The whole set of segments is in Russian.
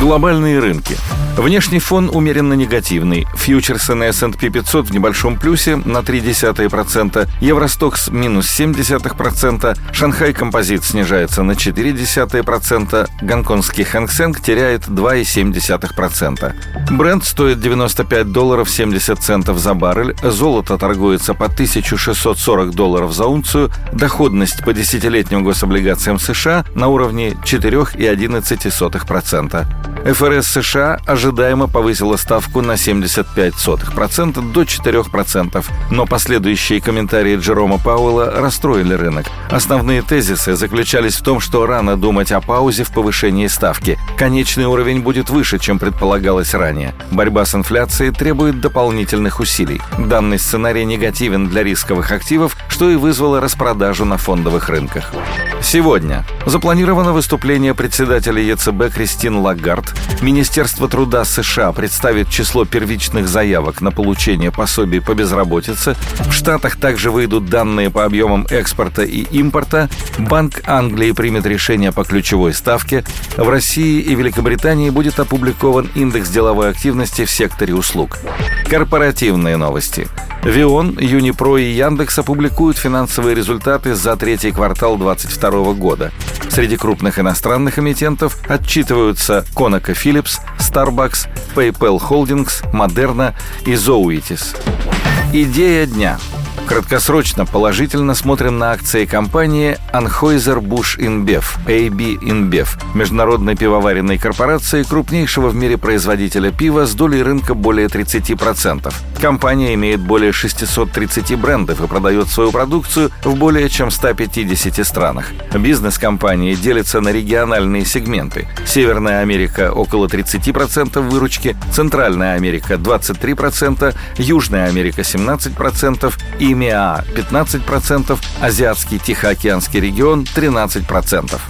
Глобальные рынки – Внешний фон умеренно негативный. Фьючерсы на S&P 500 в небольшом плюсе на 0,3%, Евростокс минус 0,7%, Шанхай Композит снижается на 0,4%, гонконгский Хэнк Сенг теряет 2,7%. Бренд стоит 95 долларов 70 центов за баррель, золото торгуется по 1640 долларов за унцию, доходность по десятилетним гособлигациям США на уровне 4,11%. ФРС США ожидаемо повысила ставку на 75% до 4%, но последующие комментарии Джерома Пауэлла расстроили рынок. Основные тезисы заключались в том, что рано думать о паузе в повышении ставки. Конечный уровень будет выше, чем предполагалось ранее. Борьба с инфляцией требует дополнительных усилий. Данный сценарий негативен для рисковых активов, что и вызвало распродажу на фондовых рынках. Сегодня запланировано выступление председателя ЕЦБ Кристин Лагард. Министерство труда США представит число первичных заявок на получение пособий по безработице. В Штатах также выйдут данные по объемам экспорта и импорта. Банк Англии примет решение по ключевой ставке. В России и Великобритании будет опубликован индекс деловой активности в секторе услуг. Корпоративные новости. Вион, Юнипро и Яндекс опубликуют финансовые результаты за третий квартал 2022 года. Среди крупных иностранных эмитентов отчитываются ConocoPhillips, Starbucks, PayPal Holdings, Moderna и Zoetis. Идея дня – Краткосрочно положительно смотрим на акции компании Anheuser-Busch InBev, AB InBev, международной пивоваренной корпорации, крупнейшего в мире производителя пива с долей рынка более 30%. Компания имеет более 630 брендов и продает свою продукцию в более чем 150 странах. Бизнес компании делится на региональные сегменты. Северная Америка – около 30% выручки, Центральная Америка – 23%, Южная Америка – 17% и ИМЕА 15%, Азиатский Тихоокеанский регион 13%.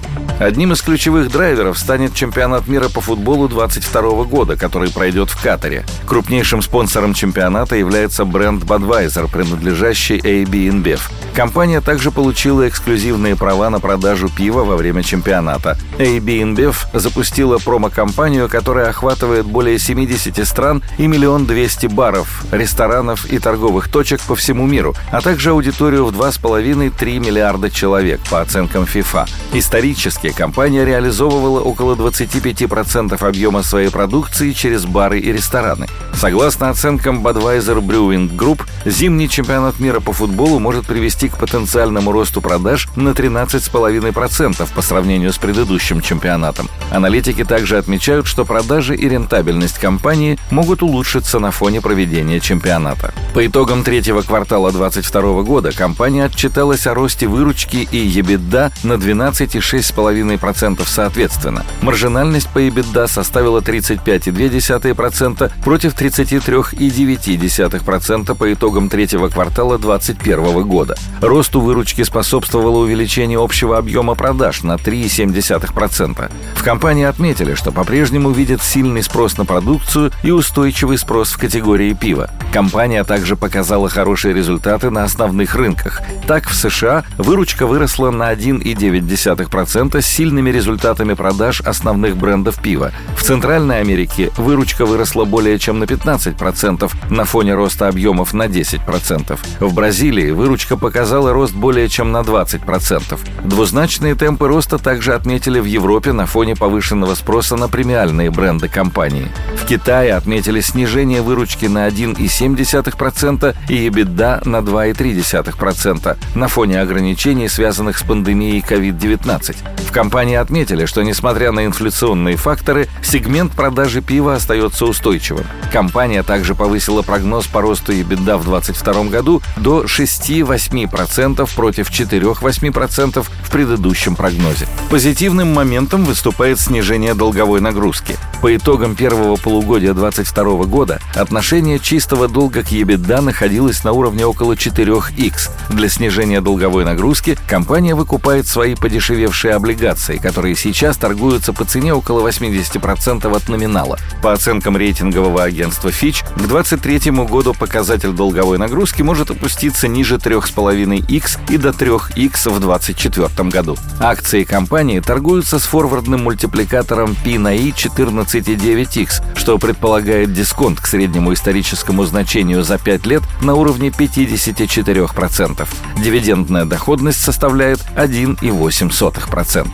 Одним из ключевых драйверов станет чемпионат мира по футболу 2022 года, который пройдет в Катаре. Крупнейшим спонсором чемпионата является бренд Budweiser, принадлежащий AB InBev. Компания также получила эксклюзивные права на продажу пива во время чемпионата. AB InBev запустила промо-компанию, которая охватывает более 70 стран и миллион двести баров, ресторанов и торговых точек по всему миру, а также аудиторию в 2,5-3 миллиарда человек по оценкам FIFA. Исторически Российская компания реализовывала около 25% объема своей продукции через бары и рестораны. Согласно оценкам Budweiser Brewing Group, зимний чемпионат мира по футболу может привести к потенциальному росту продаж на 13,5% по сравнению с предыдущим чемпионатом. Аналитики также отмечают, что продажи и рентабельность компании могут улучшиться на фоне проведения чемпионата. По итогам третьего квартала 2022 года компания отчиталась о росте выручки и EBITDA на 12,6,5% 2,5% соответственно. Маржинальность по EBITDA составила 35,2% против 33,9% по итогам третьего квартала 2021 года. Росту выручки способствовало увеличение общего объема продаж на 3,7%. В компании отметили, что по-прежнему видят сильный спрос на продукцию и устойчивый спрос в категории пива. Компания также показала хорошие результаты на основных рынках. Так, в США выручка выросла на 1,9% сильными результатами продаж основных брендов пива. В Центральной Америке выручка выросла более чем на 15% на фоне роста объемов на 10%. В Бразилии выручка показала рост более чем на 20%. Двузначные темпы роста также отметили в Европе на фоне повышенного спроса на премиальные бренды компании. В Китае отметили снижение выручки на 1,7% и EBITDA на 2,3% на фоне ограничений, связанных с пандемией COVID-19. В компании отметили, что несмотря на инфляционные факторы, сегмент продажи пива остается устойчивым. Компания также повысила прогноз по росту EBITDA в 2022 году до 6-8% против 4-8% в предыдущем прогнозе. Позитивным моментом выступает снижение долговой нагрузки. По итогам первого полугодия 2022 года отношение чистого долга к EBITDA находилось на уровне около 4x. Для снижения долговой нагрузки компания выкупает свои подешевевшие облигации облигаций, которые сейчас торгуются по цене около 80% от номинала. По оценкам рейтингового агентства Fitch, к 2023 году показатель долговой нагрузки может опуститься ниже 3,5x и до 3x в 2024 году. Акции компании торгуются с форвардным мультипликатором P на I 14,9x, что предполагает дисконт к среднему историческому значению за 5 лет на уровне 54%. Дивидендная доходность составляет 1,8%.